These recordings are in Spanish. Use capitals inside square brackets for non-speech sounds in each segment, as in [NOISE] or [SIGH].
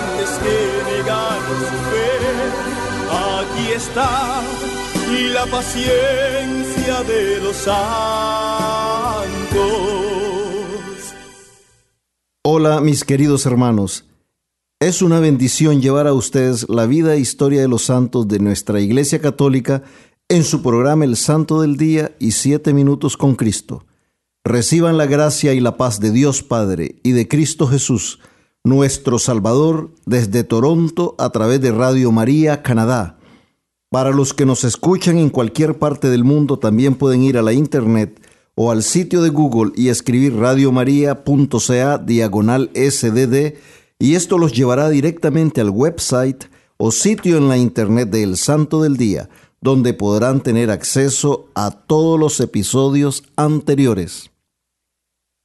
que negar su fe. Aquí está la paciencia de los santos. Hola mis queridos hermanos. Es una bendición llevar a ustedes la vida e historia de los santos de nuestra Iglesia Católica en su programa El Santo del Día y Siete Minutos con Cristo. Reciban la gracia y la paz de Dios Padre y de Cristo Jesús, nuestro Salvador, desde Toronto a través de Radio María, Canadá. Para los que nos escuchan en cualquier parte del mundo, también pueden ir a la internet o al sitio de Google y escribir radiomaria.ca diagonal sdd y esto los llevará directamente al website o sitio en la internet de El Santo del Día, donde podrán tener acceso a todos los episodios anteriores.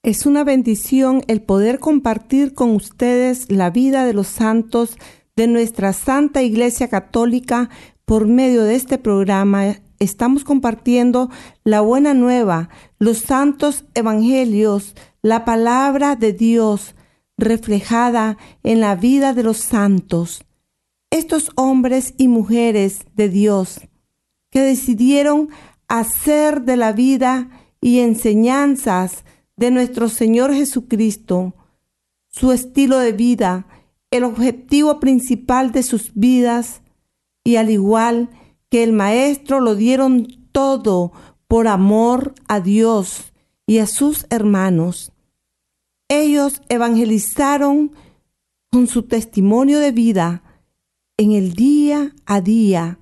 Es una bendición el poder compartir con ustedes la vida de los santos de nuestra Santa Iglesia Católica por medio de este programa estamos compartiendo la buena nueva, los santos evangelios, la palabra de Dios reflejada en la vida de los santos. Estos hombres y mujeres de Dios que decidieron hacer de la vida y enseñanzas de nuestro Señor Jesucristo su estilo de vida, el objetivo principal de sus vidas, y al igual que el Maestro lo dieron todo por amor a Dios y a sus hermanos. Ellos evangelizaron con su testimonio de vida en el día a día.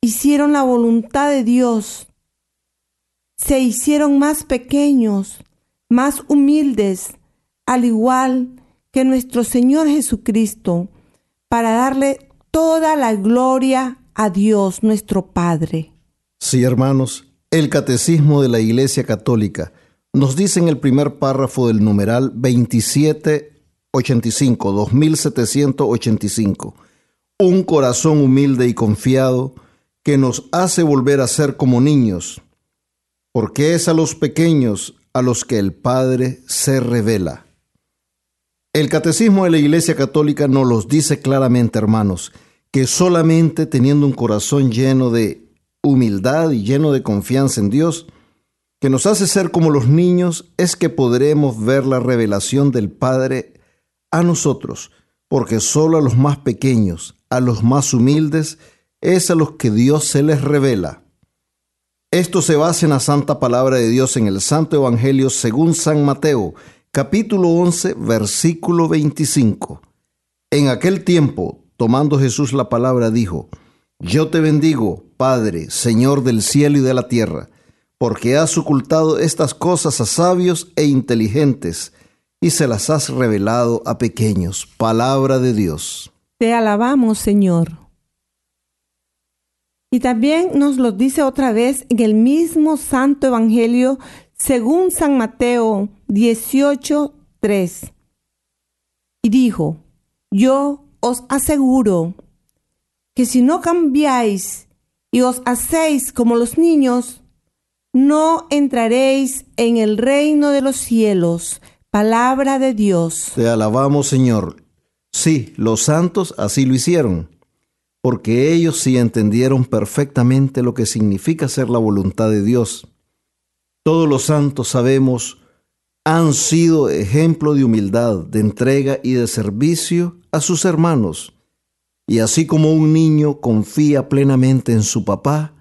Hicieron la voluntad de Dios. Se hicieron más pequeños, más humildes, al igual que nuestro Señor Jesucristo, para darle toda la gloria a Dios nuestro Padre. Sí, hermanos, el Catecismo de la Iglesia Católica nos dice en el primer párrafo del numeral 2785, 2785, un corazón humilde y confiado que nos hace volver a ser como niños, porque es a los pequeños a los que el Padre se revela. El catecismo de la Iglesia Católica nos los dice claramente, hermanos, que solamente teniendo un corazón lleno de humildad y lleno de confianza en Dios, que nos hace ser como los niños, es que podremos ver la revelación del Padre a nosotros, porque solo a los más pequeños, a los más humildes, es a los que Dios se les revela. Esto se basa en la santa palabra de Dios en el Santo Evangelio según San Mateo, capítulo 11, versículo 25. En aquel tiempo, tomando Jesús la palabra, dijo, Yo te bendigo, Padre, Señor del cielo y de la tierra, porque has ocultado estas cosas a sabios e inteligentes, y se las has revelado a pequeños. Palabra de Dios. Te alabamos, Señor. Y también nos lo dice otra vez en el mismo Santo Evangelio según San Mateo 18:3. Y dijo, yo os aseguro que si no cambiáis y os hacéis como los niños, no entraréis en el reino de los cielos. Palabra de Dios. Te alabamos, Señor. Sí, los santos así lo hicieron, porque ellos sí entendieron perfectamente lo que significa ser la voluntad de Dios. Todos los santos sabemos han sido ejemplo de humildad, de entrega y de servicio a sus hermanos. Y así como un niño confía plenamente en su papá,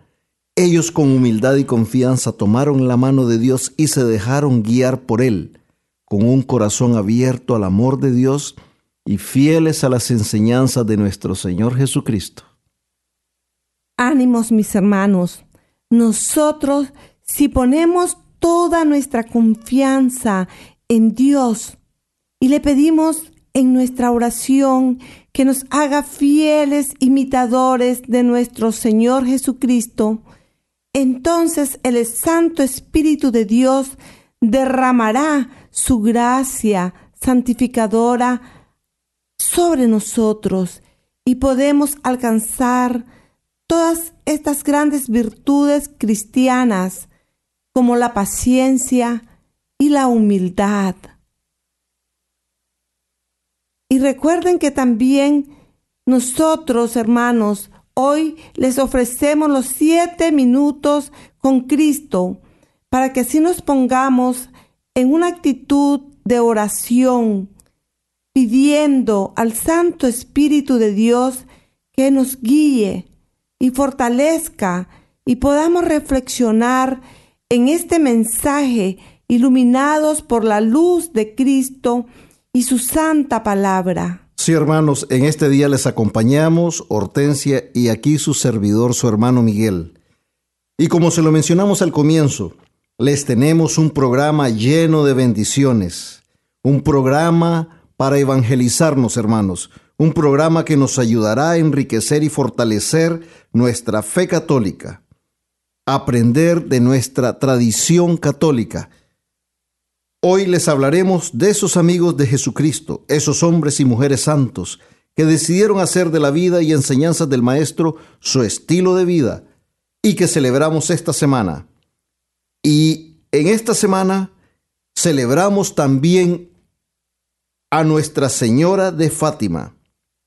ellos con humildad y confianza tomaron la mano de Dios y se dejaron guiar por Él, con un corazón abierto al amor de Dios y fieles a las enseñanzas de nuestro Señor Jesucristo. Ánimos, mis hermanos, nosotros si ponemos toda nuestra confianza en Dios y le pedimos en nuestra oración que nos haga fieles imitadores de nuestro Señor Jesucristo, entonces el Santo Espíritu de Dios derramará su gracia santificadora sobre nosotros y podemos alcanzar todas estas grandes virtudes cristianas como la paciencia y la humildad. Y recuerden que también nosotros, hermanos, hoy les ofrecemos los siete minutos con Cristo para que así nos pongamos en una actitud de oración, pidiendo al Santo Espíritu de Dios que nos guíe y fortalezca y podamos reflexionar en este mensaje iluminados por la luz de Cristo y su santa palabra. Sí, hermanos, en este día les acompañamos Hortensia y aquí su servidor, su hermano Miguel. Y como se lo mencionamos al comienzo, les tenemos un programa lleno de bendiciones, un programa para evangelizarnos, hermanos, un programa que nos ayudará a enriquecer y fortalecer nuestra fe católica aprender de nuestra tradición católica. Hoy les hablaremos de esos amigos de Jesucristo, esos hombres y mujeres santos que decidieron hacer de la vida y enseñanzas del Maestro su estilo de vida y que celebramos esta semana. Y en esta semana celebramos también a Nuestra Señora de Fátima,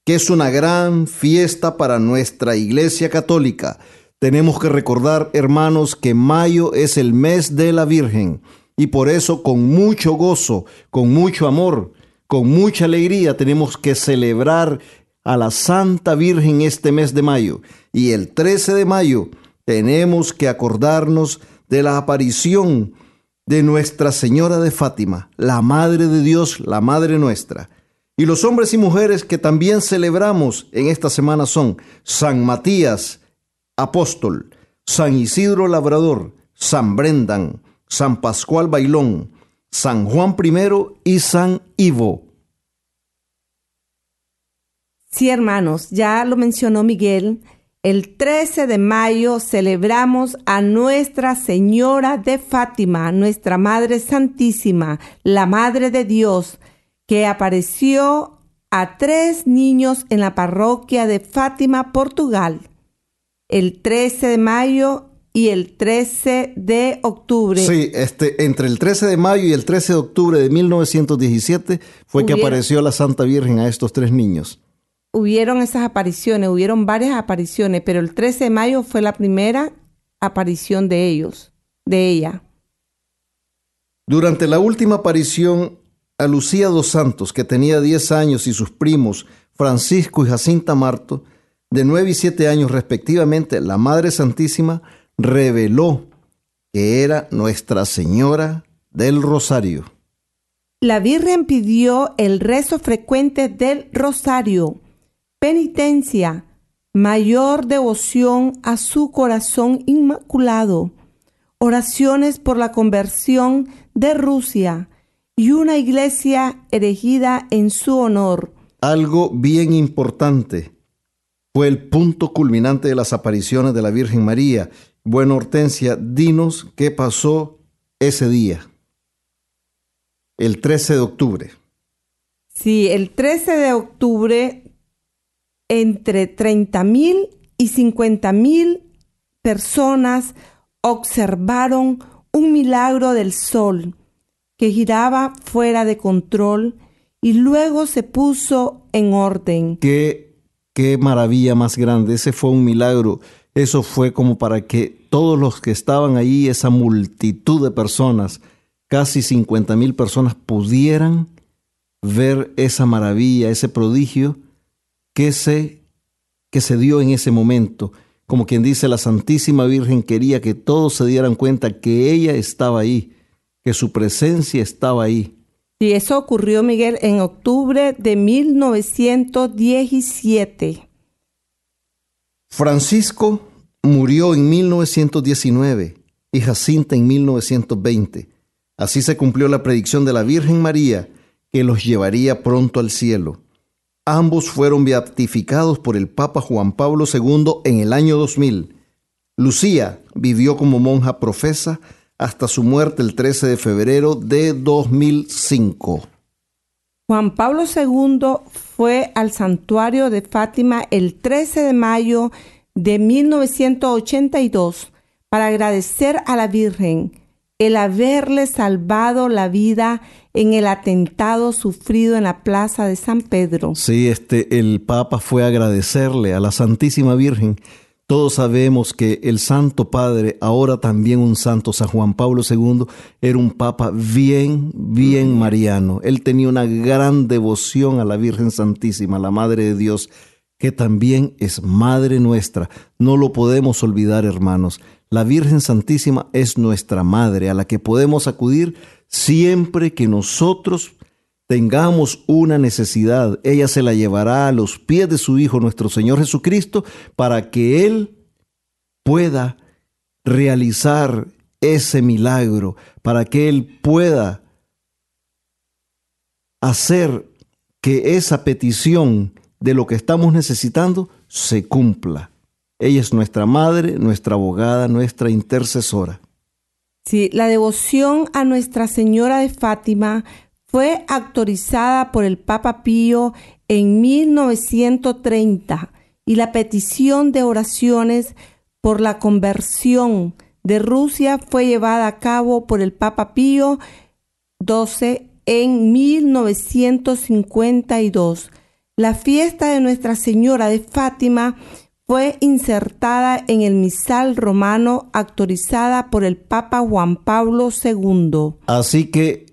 que es una gran fiesta para nuestra Iglesia Católica tenemos que recordar, hermanos, que mayo es el mes de la Virgen y por eso con mucho gozo, con mucho amor, con mucha alegría tenemos que celebrar a la Santa Virgen este mes de mayo. Y el 13 de mayo tenemos que acordarnos de la aparición de Nuestra Señora de Fátima, la Madre de Dios, la Madre nuestra. Y los hombres y mujeres que también celebramos en esta semana son San Matías, apóstol, San Isidro Labrador, San Brendan, San Pascual Bailón, San Juan I y San Ivo. Sí, hermanos, ya lo mencionó Miguel. El 13 de mayo celebramos a Nuestra Señora de Fátima, nuestra Madre Santísima, la Madre de Dios, que apareció a tres niños en la parroquia de Fátima, Portugal el 13 de mayo y el 13 de octubre. Sí, este, entre el 13 de mayo y el 13 de octubre de 1917 fue que apareció la Santa Virgen a estos tres niños. Hubieron esas apariciones, hubieron varias apariciones, pero el 13 de mayo fue la primera aparición de ellos, de ella. Durante la última aparición a Lucía dos Santos, que tenía 10 años, y sus primos Francisco y Jacinta Marto, de 9 y 7 años respectivamente, la Madre Santísima reveló que era Nuestra Señora del Rosario. La Virgen pidió el rezo frecuente del Rosario, penitencia, mayor devoción a su corazón inmaculado, oraciones por la conversión de Rusia y una iglesia erigida en su honor. Algo bien importante fue el punto culminante de las apariciones de la Virgen María. Bueno, Hortensia, dinos qué pasó ese día, el 13 de octubre. Sí, el 13 de octubre, entre 30 mil y 50 mil personas observaron un milagro del sol que giraba fuera de control y luego se puso en orden. ¿Qué qué maravilla más grande, ese fue un milagro. Eso fue como para que todos los que estaban ahí, esa multitud de personas, casi 50 mil personas pudieran ver esa maravilla, ese prodigio que se, que se dio en ese momento. Como quien dice, la Santísima Virgen quería que todos se dieran cuenta que ella estaba ahí, que su presencia estaba ahí. Y eso ocurrió, Miguel, en octubre de 1917. Francisco murió en 1919 y Jacinta en 1920. Así se cumplió la predicción de la Virgen María que los llevaría pronto al cielo. Ambos fueron beatificados por el Papa Juan Pablo II en el año 2000. Lucía vivió como monja profesa hasta su muerte el 13 de febrero de 2005. Juan Pablo II fue al santuario de Fátima el 13 de mayo de 1982 para agradecer a la Virgen el haberle salvado la vida en el atentado sufrido en la plaza de San Pedro. Sí, este el Papa fue a agradecerle a la Santísima Virgen todos sabemos que el Santo Padre, ahora también un santo, San Juan Pablo II, era un papa bien, bien mariano. Él tenía una gran devoción a la Virgen Santísima, la Madre de Dios, que también es Madre nuestra. No lo podemos olvidar, hermanos. La Virgen Santísima es nuestra Madre, a la que podemos acudir siempre que nosotros tengamos una necesidad, ella se la llevará a los pies de su Hijo, nuestro Señor Jesucristo, para que Él pueda realizar ese milagro, para que Él pueda hacer que esa petición de lo que estamos necesitando se cumpla. Ella es nuestra madre, nuestra abogada, nuestra intercesora. Sí, la devoción a Nuestra Señora de Fátima fue autorizada por el Papa Pío en 1930 y la petición de oraciones por la conversión de Rusia fue llevada a cabo por el Papa Pío XII en 1952. La fiesta de Nuestra Señora de Fátima fue insertada en el misal romano autorizada por el Papa Juan Pablo II. Así que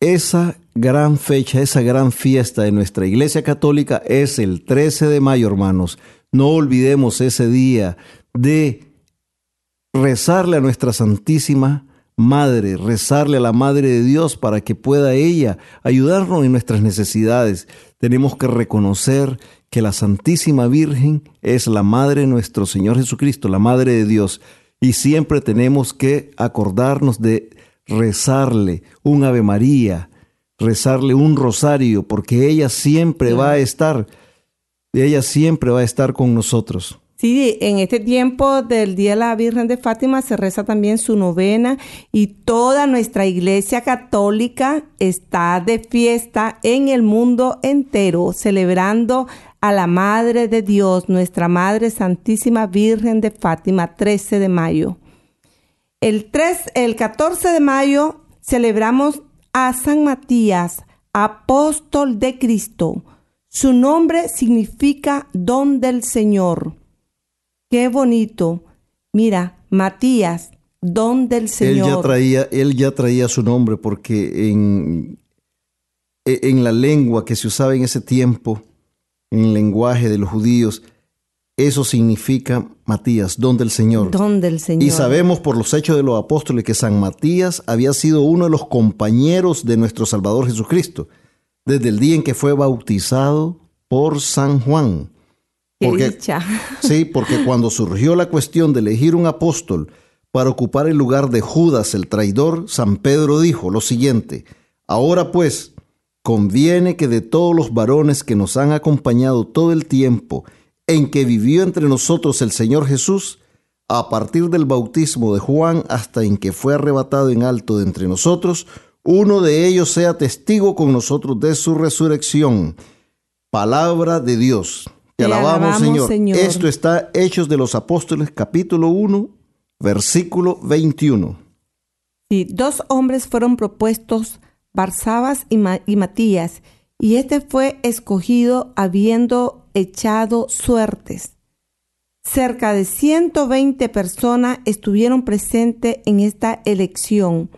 esa gran fecha, esa gran fiesta de nuestra Iglesia Católica es el 13 de mayo, hermanos. No olvidemos ese día de rezarle a nuestra Santísima Madre, rezarle a la Madre de Dios para que pueda ella ayudarnos en nuestras necesidades. Tenemos que reconocer que la Santísima Virgen es la Madre de nuestro Señor Jesucristo, la Madre de Dios, y siempre tenemos que acordarnos de rezarle un Ave María, rezarle un rosario, porque ella siempre va a estar, ella siempre va a estar con nosotros. Sí, en este tiempo del Día de la Virgen de Fátima se reza también su novena y toda nuestra iglesia católica está de fiesta en el mundo entero, celebrando a la Madre de Dios, nuestra Madre Santísima Virgen de Fátima, 13 de mayo. El, 3, el 14 de mayo celebramos a San Matías, apóstol de Cristo. Su nombre significa don del Señor. Qué bonito. Mira, Matías, don del Señor. Él ya traía, él ya traía su nombre porque en, en la lengua que se usaba en ese tiempo, en el lenguaje de los judíos, eso significa Matías, don del Señor. Don del Señor. Y sabemos por los hechos de los apóstoles que San Matías había sido uno de los compañeros de nuestro Salvador Jesucristo, desde el día en que fue bautizado por San Juan. Porque, [LAUGHS] sí, porque cuando surgió la cuestión de elegir un apóstol para ocupar el lugar de Judas el traidor, San Pedro dijo lo siguiente, ahora pues, conviene que de todos los varones que nos han acompañado todo el tiempo, en que vivió entre nosotros el Señor Jesús, a partir del bautismo de Juan hasta en que fue arrebatado en alto de entre nosotros, uno de ellos sea testigo con nosotros de su resurrección. Palabra de Dios. Te, alabamos, Señor. Señor. Esto está Hechos de los Apóstoles, capítulo 1, versículo 21. Sí, dos hombres fueron propuestos, Barsabas y, y Matías, y este fue escogido habiendo echado suertes. Cerca de 120 personas estuvieron presentes en esta elección.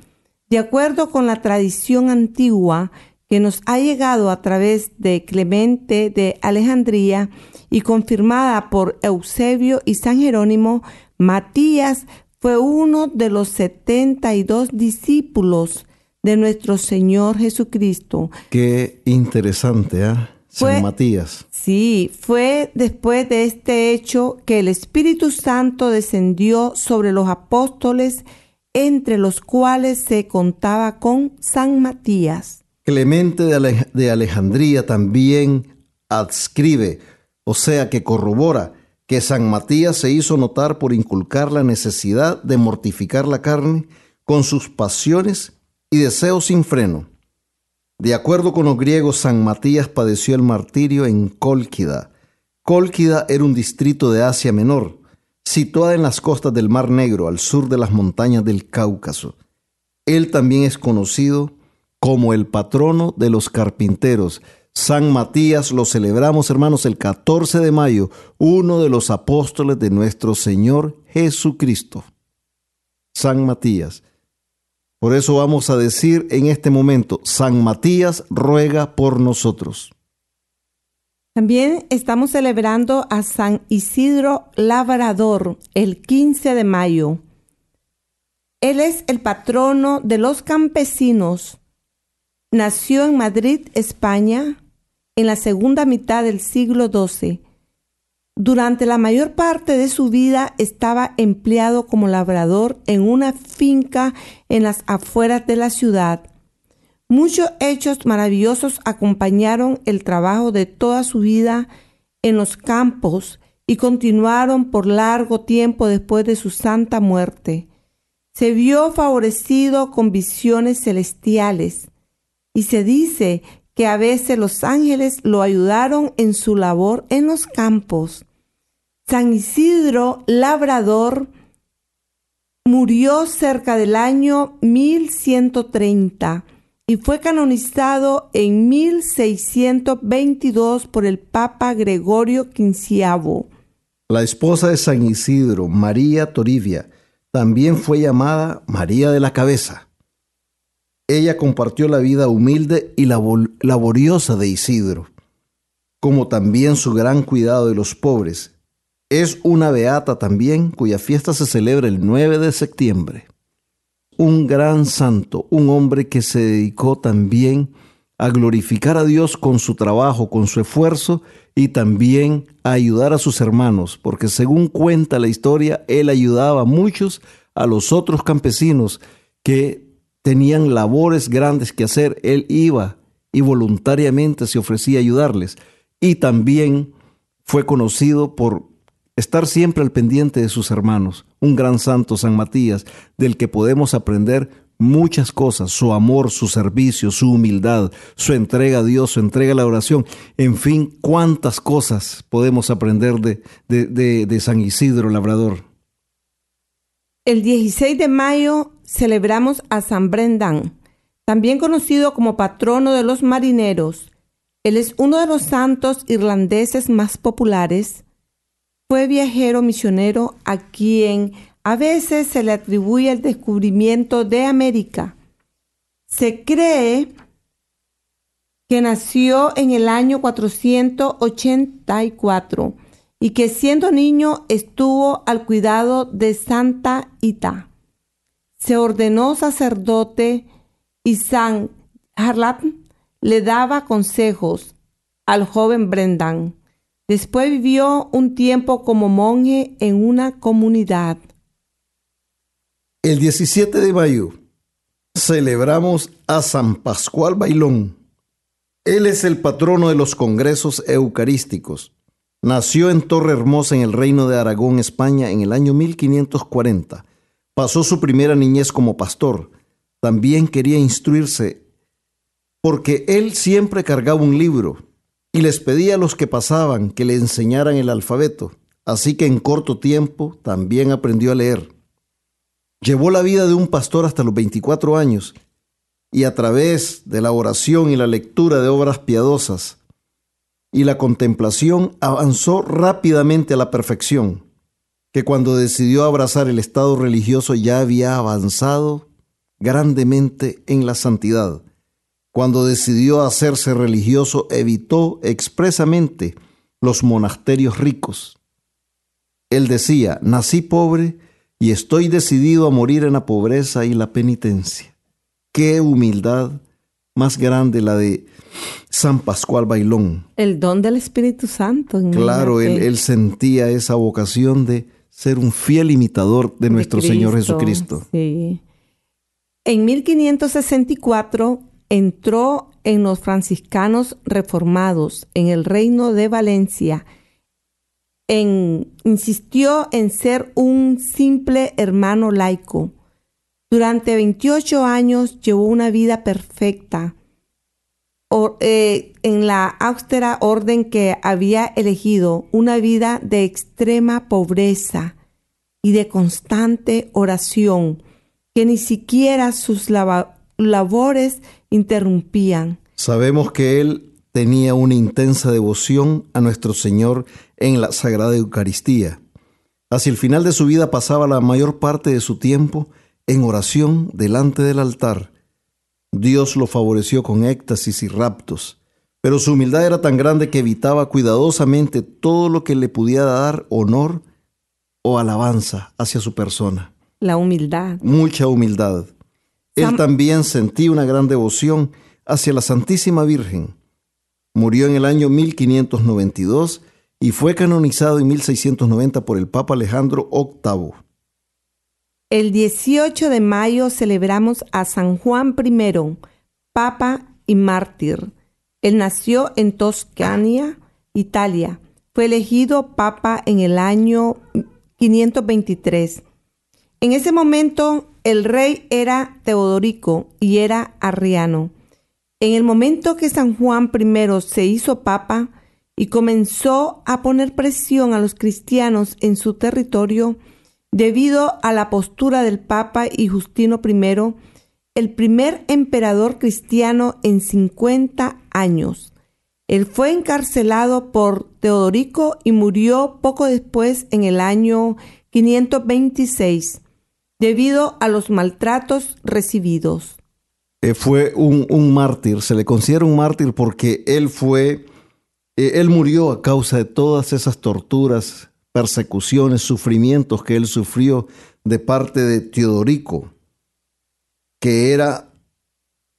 De acuerdo con la tradición antigua que nos ha llegado a través de Clemente de Alejandría y confirmada por Eusebio y San Jerónimo, Matías fue uno de los 72 discípulos de nuestro Señor Jesucristo. Qué interesante, ¿ah? San Matías. Sí, fue después de este hecho que el Espíritu Santo descendió sobre los apóstoles, entre los cuales se contaba con San Matías. Clemente de Alejandría también adscribe, o sea que corrobora, que San Matías se hizo notar por inculcar la necesidad de mortificar la carne con sus pasiones y deseos sin freno. De acuerdo con los griegos, San Matías padeció el martirio en Cólquida. Cólquida era un distrito de Asia Menor, situada en las costas del Mar Negro, al sur de las montañas del Cáucaso. Él también es conocido como el patrono de los carpinteros. San Matías lo celebramos, hermanos, el 14 de mayo, uno de los apóstoles de nuestro Señor Jesucristo. San Matías. Por eso vamos a decir en este momento, San Matías ruega por nosotros. También estamos celebrando a San Isidro Labrador el 15 de mayo. Él es el patrono de los campesinos. Nació en Madrid, España, en la segunda mitad del siglo XII durante la mayor parte de su vida estaba empleado como labrador en una finca en las afueras de la ciudad. Muchos hechos maravillosos acompañaron el trabajo de toda su vida en los campos y continuaron por largo tiempo después de su santa muerte. Se vio favorecido con visiones celestiales y se dice que a veces los ángeles lo ayudaron en su labor en los campos. San Isidro Labrador murió cerca del año 1130 y fue canonizado en 1622 por el Papa Gregorio XV. La esposa de San Isidro, María Toribia, también fue llamada María de la Cabeza. Ella compartió la vida humilde y laboriosa de Isidro, como también su gran cuidado de los pobres es una beata también cuya fiesta se celebra el 9 de septiembre. Un gran santo, un hombre que se dedicó también a glorificar a Dios con su trabajo, con su esfuerzo y también a ayudar a sus hermanos, porque según cuenta la historia, él ayudaba a muchos a los otros campesinos que tenían labores grandes que hacer, él iba y voluntariamente se ofrecía a ayudarles. Y también fue conocido por estar siempre al pendiente de sus hermanos, un gran santo San Matías, del que podemos aprender muchas cosas, su amor, su servicio, su humildad, su entrega a Dios, su entrega a la oración, en fin, cuántas cosas podemos aprender de, de, San Isidro Labrador. El 16 de mayo celebramos a San Brendan, también conocido como patrono de los marineros. Él es uno de los santos irlandeses más populares fue viajero misionero a quien a veces se le atribuye el descubrimiento de América. Se cree que nació en el año 484 y que siendo niño estuvo al cuidado de Santa Ita. Se ordenó sacerdote y San Harlap le daba consejos al joven Brendan. Después vivió un tiempo como monje en una comunidad. El 17 de mayo celebramos a San Pascual Bailón. Él es el patrono de los congresos eucarísticos. Nació en Torre Hermosa en el Reino de Aragón, España, en el año 1540. Pasó su primera niñez como pastor. También quería instruirse porque él siempre cargaba un libro y les pedía a los que pasaban que le enseñaran el alfabeto, así que en corto tiempo también aprendió a leer. Llevó la vida de un pastor hasta los 24 años y a través de la oración y la lectura de obras piadosas y la contemplación avanzó rápidamente a la perfección, que cuando decidió abrazar el estado religioso ya había avanzado grandemente en la santidad. Cuando decidió hacerse religioso, evitó expresamente los monasterios ricos. Él decía, nací pobre y estoy decidido a morir en la pobreza y la penitencia. Qué humildad más grande la de San Pascual Bailón. El don del Espíritu Santo. Claro, él, sentía esa vocación de ser un fiel imitador de, nuestro Señor Jesucristo. Sí. En 1564 entró en los franciscanos reformados en el reino de Valencia. insistió en ser un simple hermano laico. Durante 28 años llevó una vida perfecta eh, en la austera orden que había elegido, una vida de extrema pobreza y de constante oración, que ni siquiera sus labores interrumpían. Sabemos que él tenía una intensa devoción a nuestro Señor en la Sagrada Eucaristía. Hacia el final de su vida pasaba la mayor parte de su tiempo en oración delante del altar. Dios lo favoreció con éxtasis y raptos, pero su humildad era tan grande que evitaba cuidadosamente todo lo que le pudiera dar honor o alabanza hacia su persona. La humildad. Mucha humildad. Él también sentía una gran devoción hacia la Santísima Virgen. Murió en el año 1592 y fue canonizado en 1690 por el Papa Alejandro VIII. El 18 de mayo celebramos a San Juan I, Papa y mártir. Él nació en Toscania, Italia. Fue elegido Papa en el año 523. En ese momento el rey era Teodorico y era arriano. En el momento que San Juan I se hizo Papa y comenzó a poner presión a los cristianos en su territorio, Debido a la postura del Papa y Justino I, el primer emperador cristiano en 50 años. Él fue encarcelado por Teodorico y murió poco después en el año 526 debido a los maltratos recibidos. Eh, fue un, mártir, se le considera un mártir porque él fue, eh, él murió a causa de todas esas torturas persecuciones, sufrimientos que él sufrió de parte de Teodorico, que era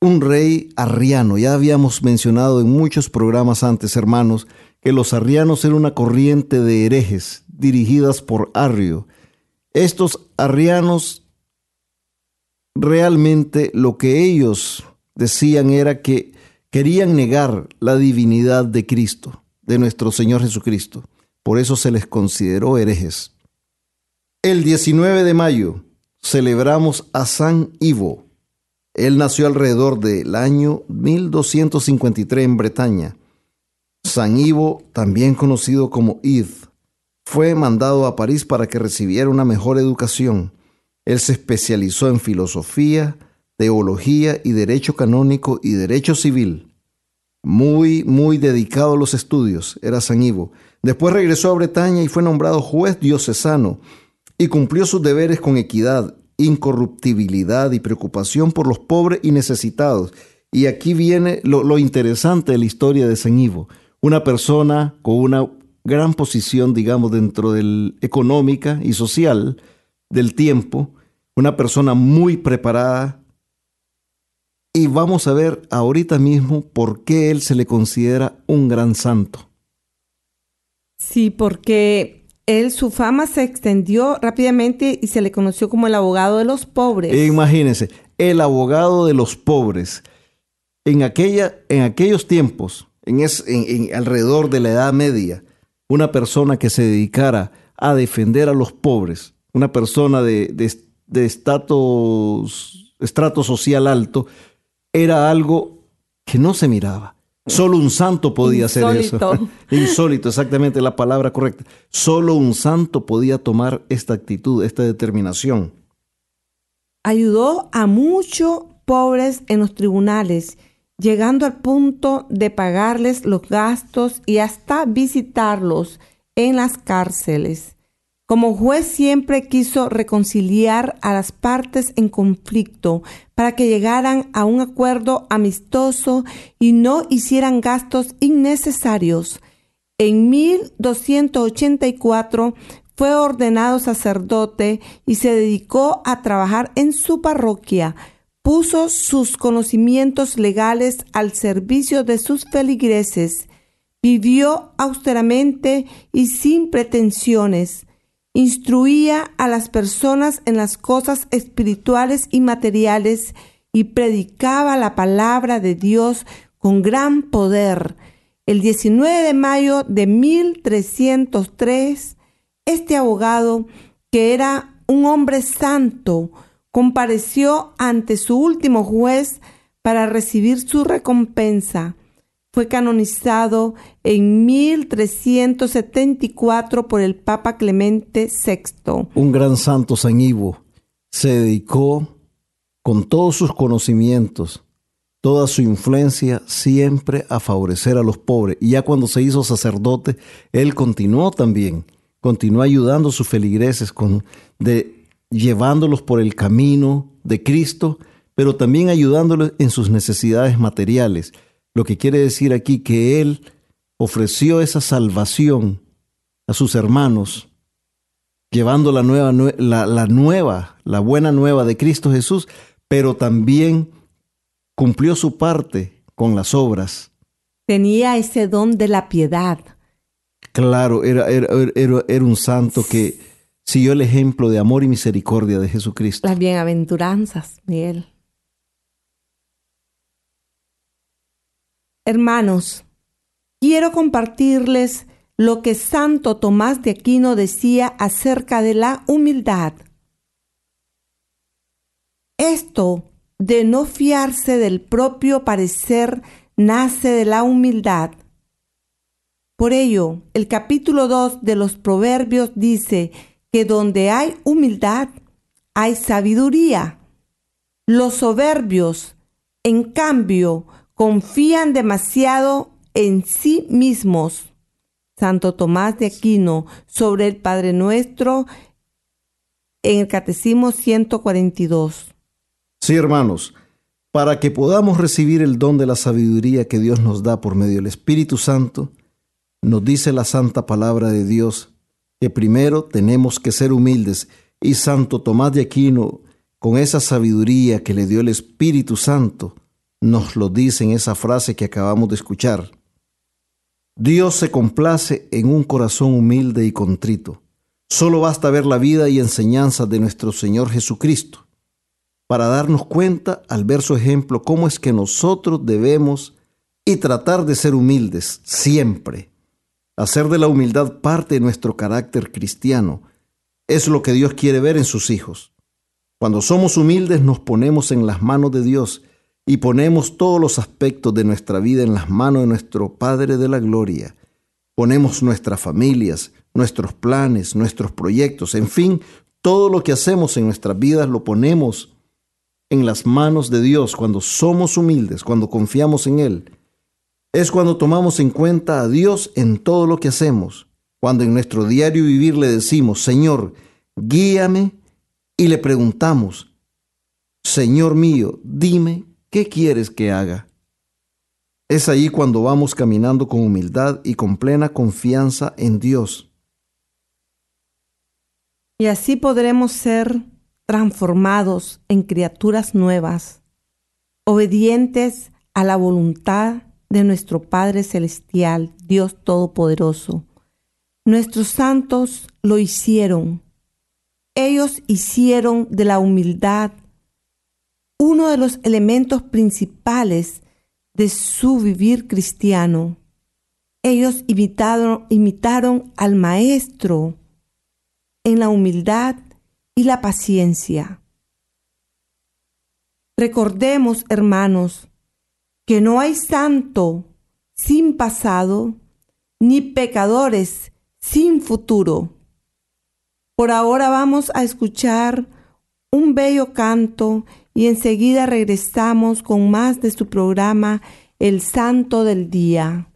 un rey arriano. Ya habíamos mencionado en muchos programas antes, hermanos, que los arrianos eran una corriente de herejes dirigidas por Arrio. Estos arrianos realmente lo que ellos decían era que querían negar la divinidad de Cristo, de nuestro Señor Jesucristo. Por eso se les consideró herejes. El 19 de mayo celebramos a San Ivo. Él nació alrededor del año 1253 en Bretaña. San Ivo, también conocido como Id, fue mandado a París para que recibiera una mejor educación. Él se especializó en filosofía, teología y derecho canónico y derecho civil. Muy, muy dedicado a los estudios era San Ivo Después regresó a Bretaña y fue nombrado juez diocesano y cumplió sus deberes con equidad, incorruptibilidad y preocupación por los pobres y necesitados. Y aquí viene lo, interesante de la historia de San Ivo, una persona con una gran posición, digamos, dentro del económica y social del tiempo, una persona muy preparada. Y vamos a ver ahorita mismo por qué él se le considera un gran santo. Sí, porque él, su fama se extendió rápidamente y se le conoció como el abogado de los pobres. Imagínense, el abogado de los pobres. En, aquella, en aquellos tiempos, en, en, alrededor de la Edad Media, una persona que se dedicara a defender a los pobres, una persona de, de, de estatus, estrato social alto, era algo que no se miraba. Solo un santo podía hacer eso. [LAUGHS] Insólito, exactamente la palabra correcta. Solo un santo podía tomar esta actitud, esta determinación. Ayudó a muchos pobres en los tribunales, llegando al punto de pagarles los gastos y hasta visitarlos en las cárceles. Como juez siempre quiso reconciliar a las partes en conflicto para que llegaran a un acuerdo amistoso y no hicieran gastos innecesarios. En 1284 fue ordenado sacerdote y se dedicó a trabajar en su parroquia. Puso sus conocimientos legales al servicio de sus feligreses. Vivió austeramente y sin pretensiones instruía a las personas en las cosas espirituales y materiales y predicaba la palabra de Dios con gran poder. El 19 de mayo de 1303, este abogado, que era un hombre santo, compareció ante su último juez para recibir su recompensa fue canonizado en 1374 por el Papa Clemente VI. Un gran santo San Ivo se dedicó con todos sus conocimientos, toda su influencia siempre a favorecer a los pobres. Y ya cuando se hizo sacerdote, él continuó también, continuó ayudando a sus feligreses con, de, llevándolos por el camino de Cristo, pero también ayudándoles en sus necesidades materiales lo que quiere decir aquí que Él ofreció esa salvación a sus hermanos, llevando la nueva, la, nueva, la buena nueva de Cristo Jesús, pero también cumplió su parte con las obras. Tenía ese don de la piedad. Claro, era, era, era, un santo que siguió el ejemplo de amor y misericordia de Jesucristo. Las bienaventuranzas, Miguel. Hermanos, quiero compartirles lo que Santo Tomás de Aquino decía acerca de la humildad. Esto de no fiarse del propio parecer nace de la humildad. Por ello, el capítulo 2 de los Proverbios dice que donde hay humildad, hay sabiduría. Los soberbios, en cambio, confían demasiado en sí mismos. Santo Tomás de Aquino sobre el Padre Nuestro en el Catecismo 142. Sí, hermanos, para que podamos recibir el don de la sabiduría que Dios nos da por medio del Espíritu Santo, nos dice la santa palabra de Dios que primero tenemos que ser humildes y Santo Tomás de Aquino, con esa sabiduría que le dio el Espíritu Santo, nos lo dice en esa frase que acabamos de escuchar. Dios se complace en un corazón humilde y contrito. Solo basta ver la vida y enseñanza de nuestro Señor Jesucristo para darnos cuenta al ver su ejemplo cómo es que nosotros debemos y tratar de ser humildes siempre. Hacer de la humildad parte de nuestro carácter cristiano es lo que Dios quiere ver en sus hijos. Cuando somos humildes nos ponemos en las manos de Dios y ponemos todos los aspectos de nuestra vida en las manos de nuestro Padre de la Gloria. Ponemos nuestras familias, nuestros planes, nuestros proyectos, en fin, todo lo que hacemos en nuestras vidas lo ponemos en las manos de Dios cuando somos humildes, cuando confiamos en Él. Es cuando tomamos en cuenta a Dios en todo lo que hacemos, cuando en nuestro diario vivir le decimos, Señor, guíame y le preguntamos, Señor mío, dime ¿Qué quieres que haga? Es ahí cuando vamos caminando con humildad y con plena confianza en Dios. Y así podremos ser transformados en criaturas nuevas, obedientes a la voluntad de nuestro Padre Celestial, Dios Todopoderoso. Nuestros santos lo hicieron. Ellos hicieron de la humildad uno de los elementos principales de su vivir cristiano. Ellos imitaron, al Maestro en la humildad y la paciencia. Recordemos, hermanos, que no hay santo sin pasado, ni pecadores sin futuro. Por ahora vamos a escuchar un bello canto y enseguida regresamos con más de su programa El Santo del Día.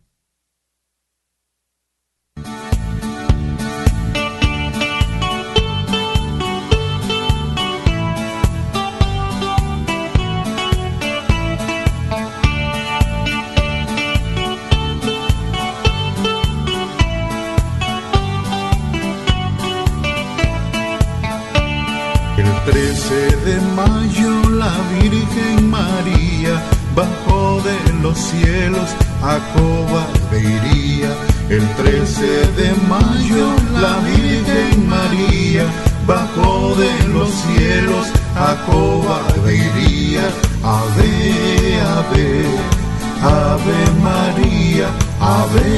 A iría. El 13 de mayo la Virgen María bajó de los cielos a iría. Ave, ave, ave María, ave,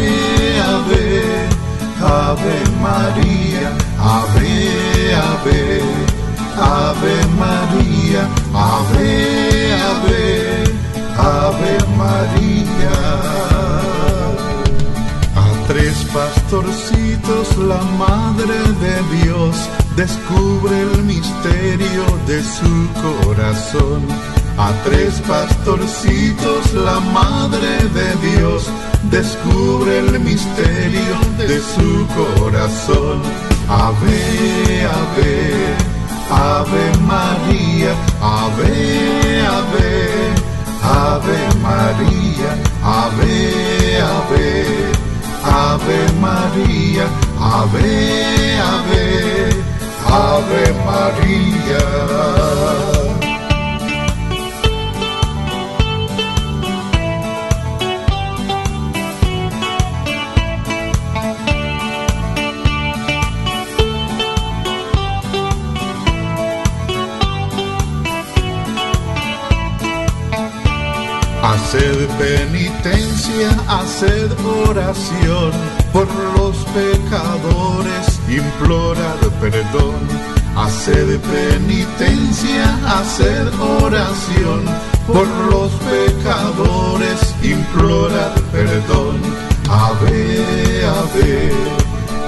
ave, ave María, ave, ave, ave María, ave, pastorcitos la Madre de Dios descubre el misterio de su corazón. A tres pastorcitos la Madre de Dios descubre el misterio de su corazón. Ave, ave, ave María, ave, ave, ave María, ave, ave, ave María, ave, ave, ave María. Haced oración por los pecadores, implorad perdón. Haced penitencia, haced oración por los pecadores, implorad perdón. Ave, ave,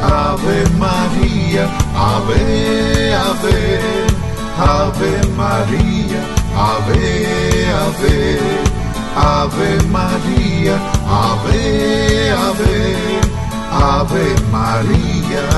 ave María, ave, ave, ave María, ave, ave. Ave María, Ave, Ave, Ave María.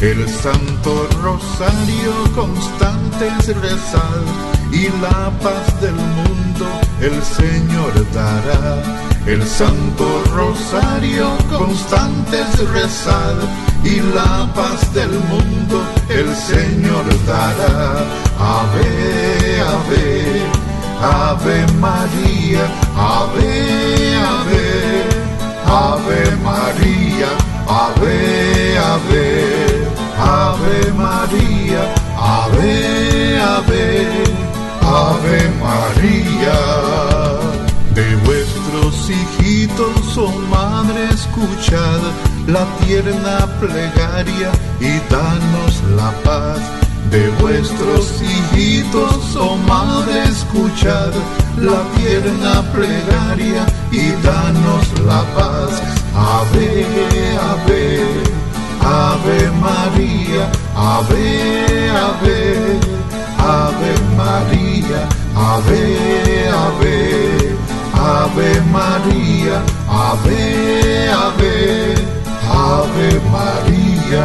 El Santo Rosario constante es rezar y la paz del mundo el Señor dará. El Santo Rosario constante es rezar y la paz del mundo el Señor dará. Ave, ave. Ave María, Ave, Ave, Ave María, Ave, Ave, Ave María, Ave, Ave, Ave María. De vuestros hijitos, oh madre, escuchad la tierna plegaria y danos la paz de vuestros hijitos, oh madre, escuchad la tierna plegaria y danos la paz. Ave, ave, ave María, ave, ave, ave María, ave, ave, ave María, ave, ave, ave María.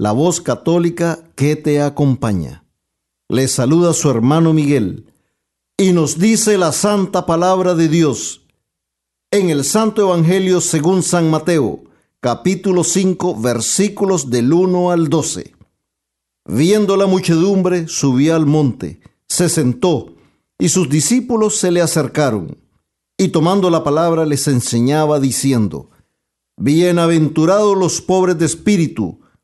la voz católica que te acompaña. Le saluda su hermano Miguel y nos dice la santa palabra de Dios en el Santo Evangelio según San Mateo, capítulo 5, versículos del 1 al 12. Viendo la muchedumbre, subió al monte, se sentó, y sus discípulos se le acercaron, y tomando la palabra les enseñaba diciendo, Bienaventurados los pobres de espíritu,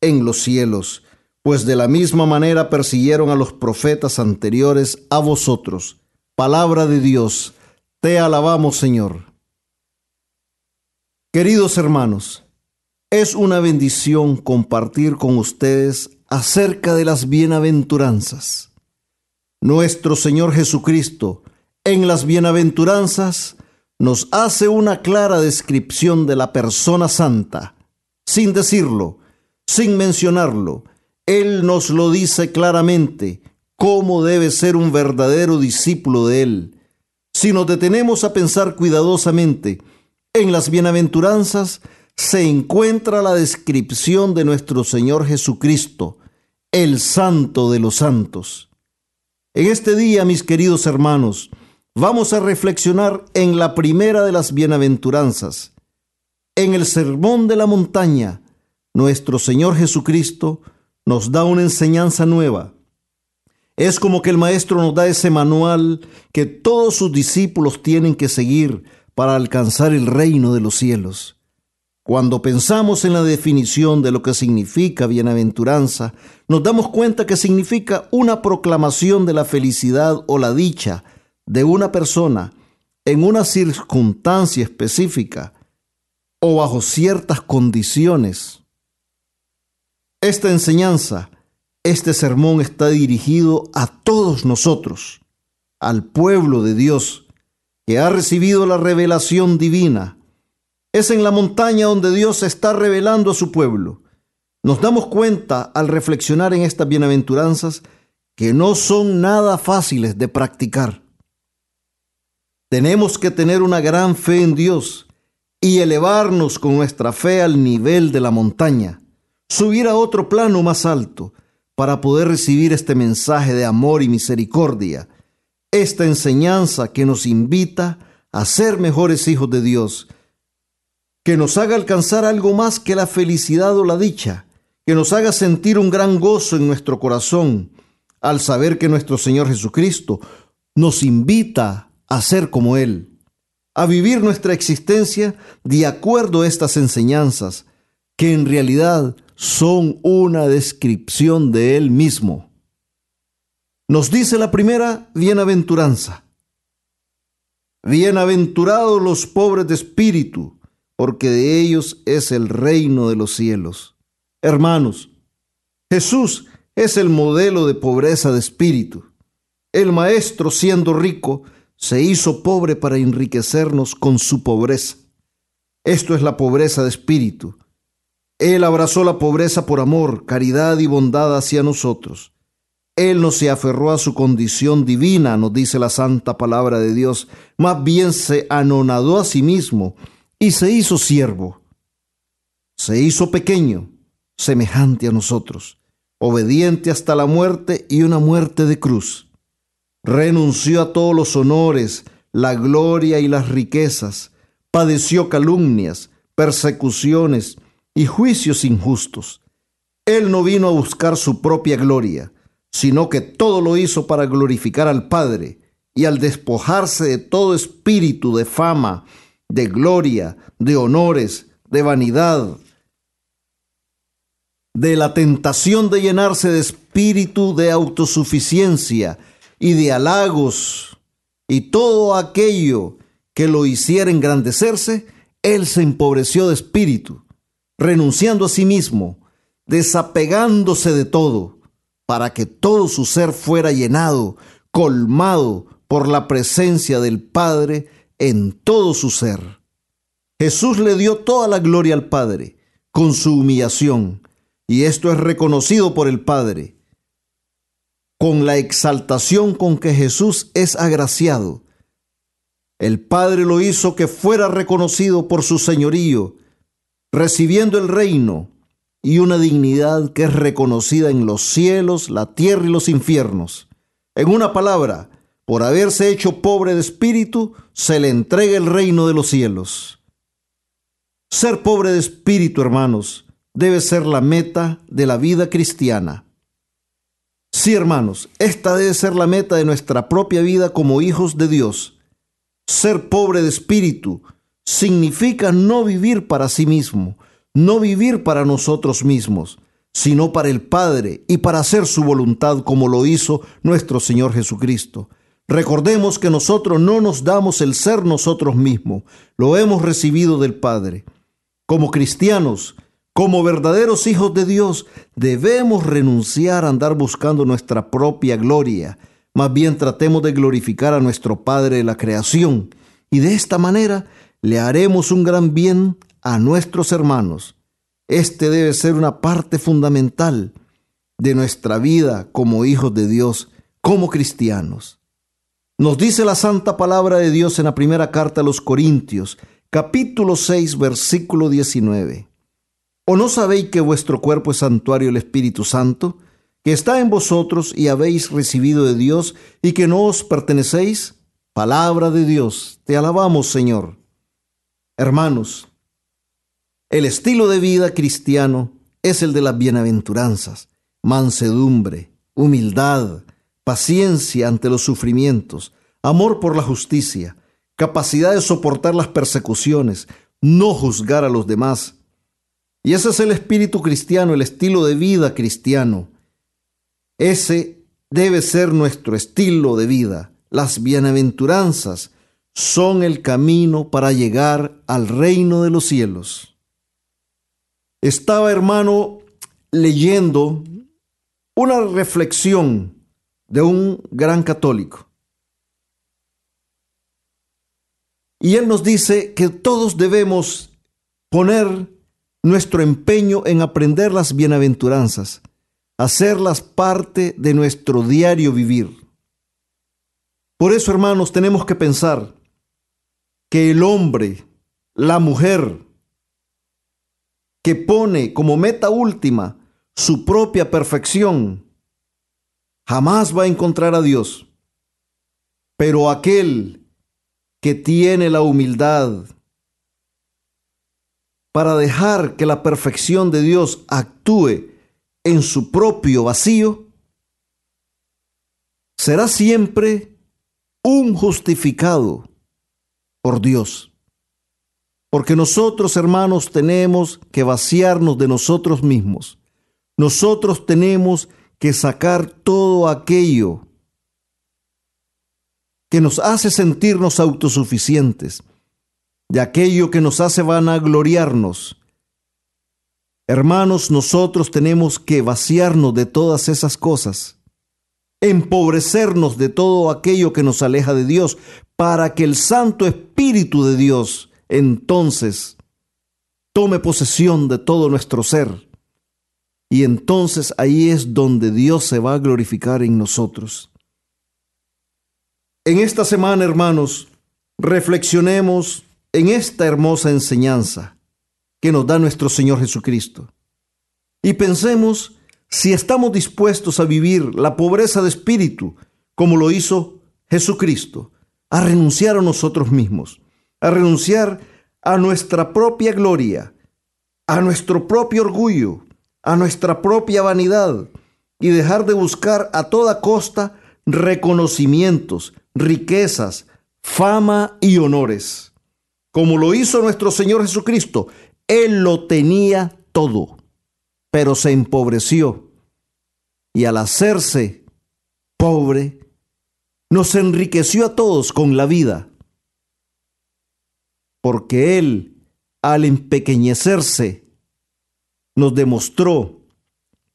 en los cielos, pues de la misma manera persiguieron a los profetas anteriores a vosotros. Palabra de Dios, te alabamos Señor. Queridos hermanos, es una bendición compartir con ustedes acerca de las bienaventuranzas. Nuestro Señor Jesucristo, en las bienaventuranzas, nos hace una clara descripción de la persona santa, sin decirlo, sin mencionarlo. Él nos lo dice claramente, cómo debe ser un verdadero discípulo de Él. Si nos detenemos a pensar cuidadosamente en las bienaventuranzas, se encuentra la descripción de nuestro Señor Jesucristo, el Santo de los Santos. En este día, mis queridos hermanos, vamos a reflexionar en la primera de las bienaventuranzas. En el Sermón de la Montaña, nuestro Señor Jesucristo nos da una enseñanza nueva. Es como que el Maestro nos da ese manual que todos sus discípulos tienen que seguir para alcanzar el reino de los cielos. Cuando pensamos en la definición de lo que significa bienaventuranza, nos damos cuenta que significa una proclamación de la felicidad o la dicha de una persona en una circunstancia específica o bajo ciertas condiciones. Esta enseñanza, este sermón está dirigido a todos nosotros, al pueblo de Dios, que ha recibido la revelación divina. Es en la montaña donde Dios está revelando a su pueblo. Nos damos cuenta al reflexionar en estas bienaventuranzas que no son nada fáciles de practicar. Tenemos que tener una gran fe en Dios y elevarnos con nuestra fe al nivel de la montaña subir a otro plano más alto para poder recibir este mensaje de amor y misericordia, esta enseñanza que nos invita a ser mejores hijos de Dios, que nos haga alcanzar algo más que la felicidad o la dicha, que nos haga sentir un gran gozo en nuestro corazón al saber que nuestro Señor Jesucristo nos invita a ser como Él, a vivir nuestra existencia de acuerdo a estas enseñanzas, que en realidad son una descripción de Él mismo. Nos dice la primera bienaventuranza. Bienaventurados los pobres de espíritu, porque de ellos es el reino de los cielos. Hermanos, Jesús es el modelo de pobreza de espíritu. El Maestro, siendo rico, se hizo pobre para enriquecernos con su pobreza. Esto es la pobreza de espíritu él abrazó la pobreza por amor, caridad y bondad hacia nosotros. Él no se aferró a su condición divina, nos dice la santa palabra de Dios, más bien se anonadó a sí mismo y se hizo siervo. Se hizo pequeño, semejante a nosotros, obediente hasta la muerte y una muerte de cruz. Renunció a todos los honores, la gloria y las riquezas, padeció calumnias, persecuciones, y juicios injustos. Él no vino a buscar su propia gloria, sino que todo lo hizo para glorificar al Padre, y al despojarse de todo espíritu de fama, de gloria, de honores, de vanidad, de la tentación de llenarse de espíritu de autosuficiencia y de halagos y todo aquello que lo hiciera engrandecerse, él se empobreció de espíritu renunciando a sí mismo, desapegándose de todo, para que todo su ser fuera llenado, colmado por la presencia del Padre en todo su ser. Jesús le dio toda la gloria al Padre con su humillación, y esto es reconocido por el Padre. Con la exaltación con que Jesús es agraciado, el Padre lo hizo que fuera reconocido por su señorío recibiendo el reino y una dignidad que es reconocida en los cielos, la tierra y los infiernos. En una palabra, por haberse hecho pobre de espíritu, se le entrega el reino de los cielos. Ser pobre de espíritu, hermanos, debe ser la meta de la vida cristiana. Sí, hermanos, esta debe ser la meta de nuestra propia vida como hijos de Dios. Ser pobre de espíritu significa no vivir para sí mismo, no vivir para nosotros mismos, sino para el Padre y para hacer su voluntad como lo hizo nuestro Señor Jesucristo. Recordemos que nosotros no nos damos el ser nosotros mismos, lo hemos recibido del Padre. Como cristianos, como verdaderos hijos de Dios, debemos renunciar a andar buscando nuestra propia gloria. Más bien tratemos de glorificar a nuestro Padre de la creación y de esta manera le haremos un gran bien a nuestros hermanos. Este debe ser una parte fundamental de nuestra vida como hijos de Dios, como cristianos. Nos dice la santa palabra de Dios en la primera carta a los Corintios, capítulo 6, versículo 19. ¿O no sabéis que vuestro cuerpo es santuario del Espíritu Santo, que está en vosotros y habéis recibido de Dios y que no os pertenecéis? Palabra de Dios, te alabamos Señor. Hermanos, el estilo de vida cristiano es el de las bienaventuranzas, mansedumbre, humildad, paciencia ante los sufrimientos, amor por la justicia, capacidad de soportar las persecuciones, no juzgar a los demás. Y ese es el espíritu cristiano, el estilo de vida cristiano. Ese debe ser nuestro estilo de vida. Las bienaventuranzas son el camino para llegar al reino de los cielos. Estaba, hermano, leyendo una reflexión de un gran católico. Y él nos dice que todos debemos poner nuestro empeño en aprender las bienaventuranzas, hacerlas parte de nuestro diario vivir. Por eso, hermanos, tenemos que pensar que el hombre, la mujer, que pone como meta última su propia perfección, jamás va a encontrar a Dios. Pero aquel que tiene la humildad para dejar que la perfección de Dios actúe en su propio vacío, será siempre un justificado por Dios. Porque nosotros, hermanos, tenemos que vaciarnos de nosotros mismos. Nosotros tenemos que sacar todo aquello que nos hace sentirnos autosuficientes, de aquello que nos hace vanagloriarnos. Hermanos, nosotros tenemos que vaciarnos de todas esas cosas, empobrecernos de todo aquello que nos aleja de Dios, para que el Santo Espíritu de Dios entonces tome posesión de todo nuestro ser y entonces ahí es donde Dios se va a glorificar en nosotros. En esta semana, hermanos, reflexionemos en esta hermosa enseñanza que nos da nuestro Señor Jesucristo. Y pensemos si estamos dispuestos a vivir la pobreza de espíritu como lo hizo Jesucristo, a renunciar a nosotros mismos, a renunciar a nuestra propia gloria, a nuestro propio orgullo, a nuestra propia vanidad y dejar de buscar a toda costa reconocimientos, riquezas, fama y honores. Como lo hizo nuestro Señor Jesucristo, Él lo tenía todo, pero se empobreció y al hacerse pobre, nos enriqueció a todos con la vida, porque Él, al empequeñecerse, nos demostró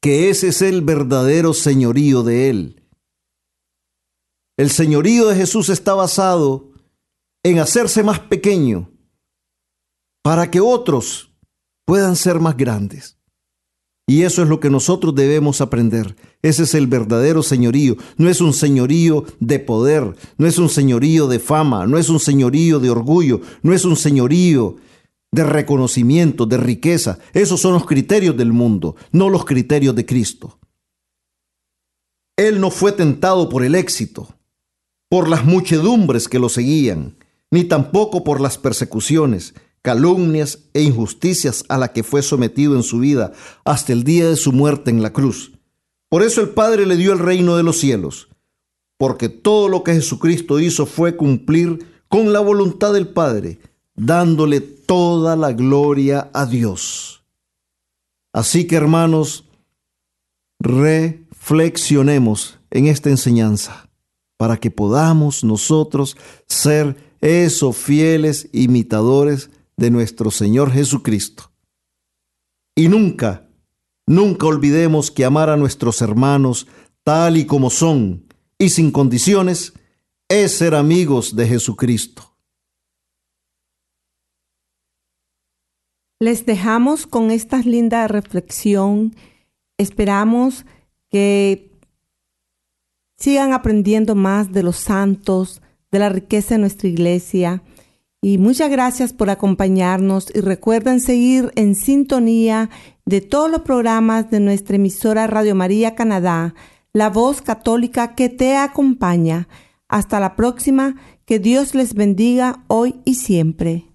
que ese es el verdadero señorío de Él. El señorío de Jesús está basado en hacerse más pequeño para que otros puedan ser más grandes. Y eso es lo que nosotros debemos aprender. Ese es el verdadero señorío. No es un señorío de poder, no es un señorío de fama, no es un señorío de orgullo, no es un señorío de reconocimiento, de riqueza. Esos son los criterios del mundo, no los criterios de Cristo. Él no fue tentado por el éxito, por las muchedumbres que lo seguían, ni tampoco por las persecuciones, calumnias e injusticias a las que fue sometido en su vida hasta el día de su muerte en la cruz. Por eso el Padre le dio el reino de los cielos, porque todo lo que Jesucristo hizo fue cumplir con la voluntad del Padre, dándole toda la gloria a Dios. Así que hermanos, reflexionemos en esta enseñanza para que podamos nosotros ser esos fieles imitadores de nuestro Señor Jesucristo. Y nunca, nunca olvidemos que amar a nuestros hermanos tal y como son y sin condiciones es ser amigos de Jesucristo. Les dejamos con esta linda reflexión. Esperamos que sigan aprendiendo más de los santos, de la riqueza de nuestra iglesia. Y muchas gracias por acompañarnos y recuerden seguir en sintonía de todos los programas de nuestra emisora Radio María Canadá, la voz católica que te acompaña. Hasta la próxima, que Dios les bendiga hoy y siempre.